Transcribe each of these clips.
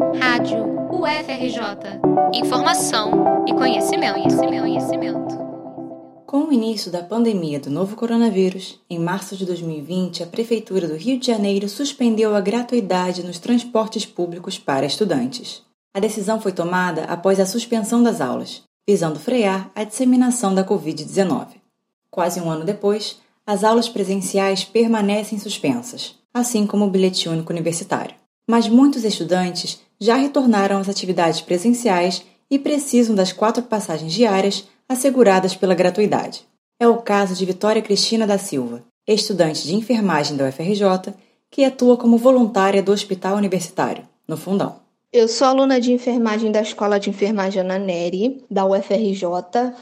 Rádio UFRJ. Informação e conhecimento, conhecimento, conhecimento. Com o início da pandemia do novo coronavírus, em março de 2020, a Prefeitura do Rio de Janeiro suspendeu a gratuidade nos transportes públicos para estudantes. A decisão foi tomada após a suspensão das aulas, visando frear a disseminação da Covid-19. Quase um ano depois, as aulas presenciais permanecem suspensas, assim como o bilhete único universitário. Mas muitos estudantes já retornaram às atividades presenciais e precisam das quatro passagens diárias asseguradas pela gratuidade. É o caso de Vitória Cristina da Silva, estudante de enfermagem da UFRJ, que atua como voluntária do Hospital Universitário, no Fundão. Eu sou aluna de enfermagem da Escola de Enfermagem Ana Neri, da UFRJ.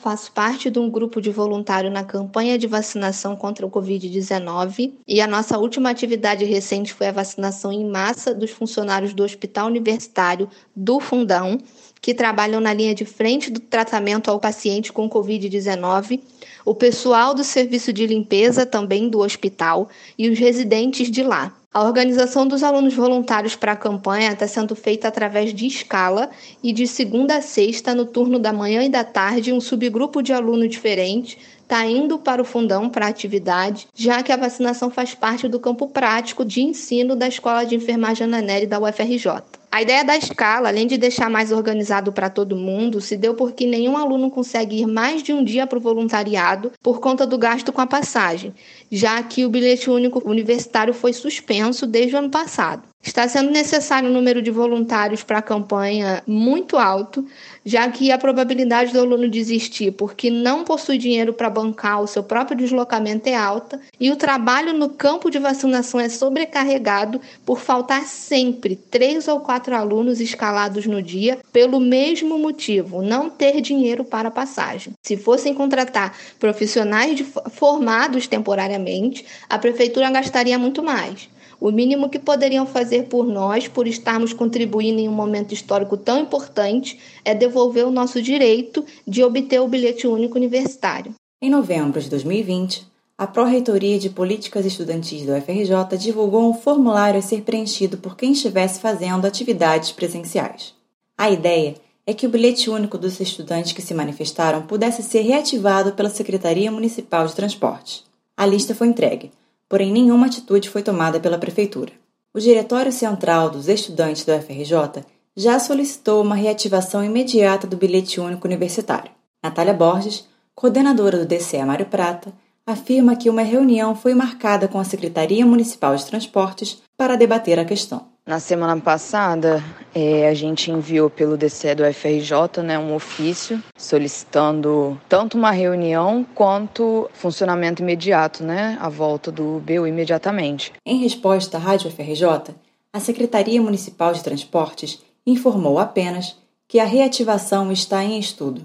Faço parte de um grupo de voluntário na campanha de vacinação contra o Covid-19 e a nossa última atividade recente foi a vacinação em massa dos funcionários do Hospital Universitário do Fundão, que trabalham na linha de frente do tratamento ao paciente com Covid-19, o pessoal do serviço de limpeza também do hospital e os residentes de lá. A organização dos alunos voluntários para a campanha está sendo feita através de escala e de segunda a sexta, no turno da manhã e da tarde, um subgrupo de alunos diferentes está indo para o fundão para a atividade, já que a vacinação faz parte do campo prático de ensino da Escola de Enfermagem Ananeri da UFRJ. A ideia da escala, além de deixar mais organizado para todo mundo, se deu porque nenhum aluno consegue ir mais de um dia para o voluntariado por conta do gasto com a passagem, já que o bilhete único universitário foi suspenso desde o ano passado. Está sendo necessário um número de voluntários para a campanha muito alto, já que a probabilidade do aluno desistir porque não possui dinheiro para bancar o seu próprio deslocamento é alta, e o trabalho no campo de vacinação é sobrecarregado por faltar sempre três ou quatro alunos escalados no dia pelo mesmo motivo, não ter dinheiro para passagem. Se fossem contratar profissionais formados temporariamente, a prefeitura gastaria muito mais. O mínimo que poderiam fazer por nós, por estarmos contribuindo em um momento histórico tão importante, é devolver o nosso direito de obter o bilhete único universitário. Em novembro de 2020, a Pró-Reitoria de Políticas Estudantis do UFRJ divulgou um formulário a ser preenchido por quem estivesse fazendo atividades presenciais. A ideia é que o bilhete único dos estudantes que se manifestaram pudesse ser reativado pela Secretaria Municipal de Transportes. A lista foi entregue, porém nenhuma atitude foi tomada pela Prefeitura. O Diretório Central dos Estudantes do FRJ já solicitou uma reativação imediata do bilhete único universitário. Natália Borges, coordenadora do DCE Mário Prata, afirma que uma reunião foi marcada com a Secretaria Municipal de Transportes para debater a questão. Na semana passada, é, a gente enviou pelo DCE do FRJ né, um ofício solicitando tanto uma reunião quanto funcionamento imediato, né, a volta do BU imediatamente. Em resposta à Rádio FRJ, a Secretaria Municipal de Transportes informou apenas que a reativação está em estudo.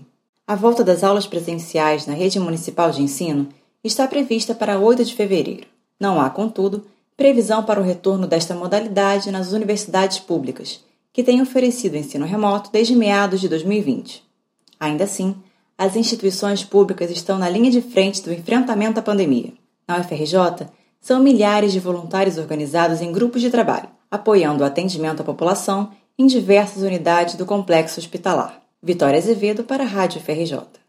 A volta das aulas presenciais na rede municipal de ensino está prevista para 8 de fevereiro. Não há, contudo, previsão para o retorno desta modalidade nas universidades públicas, que têm oferecido ensino remoto desde meados de 2020. Ainda assim, as instituições públicas estão na linha de frente do enfrentamento à pandemia. Na UFRJ, são milhares de voluntários organizados em grupos de trabalho, apoiando o atendimento à população em diversas unidades do complexo hospitalar. Vitória Azevedo para a Rádio FRJ.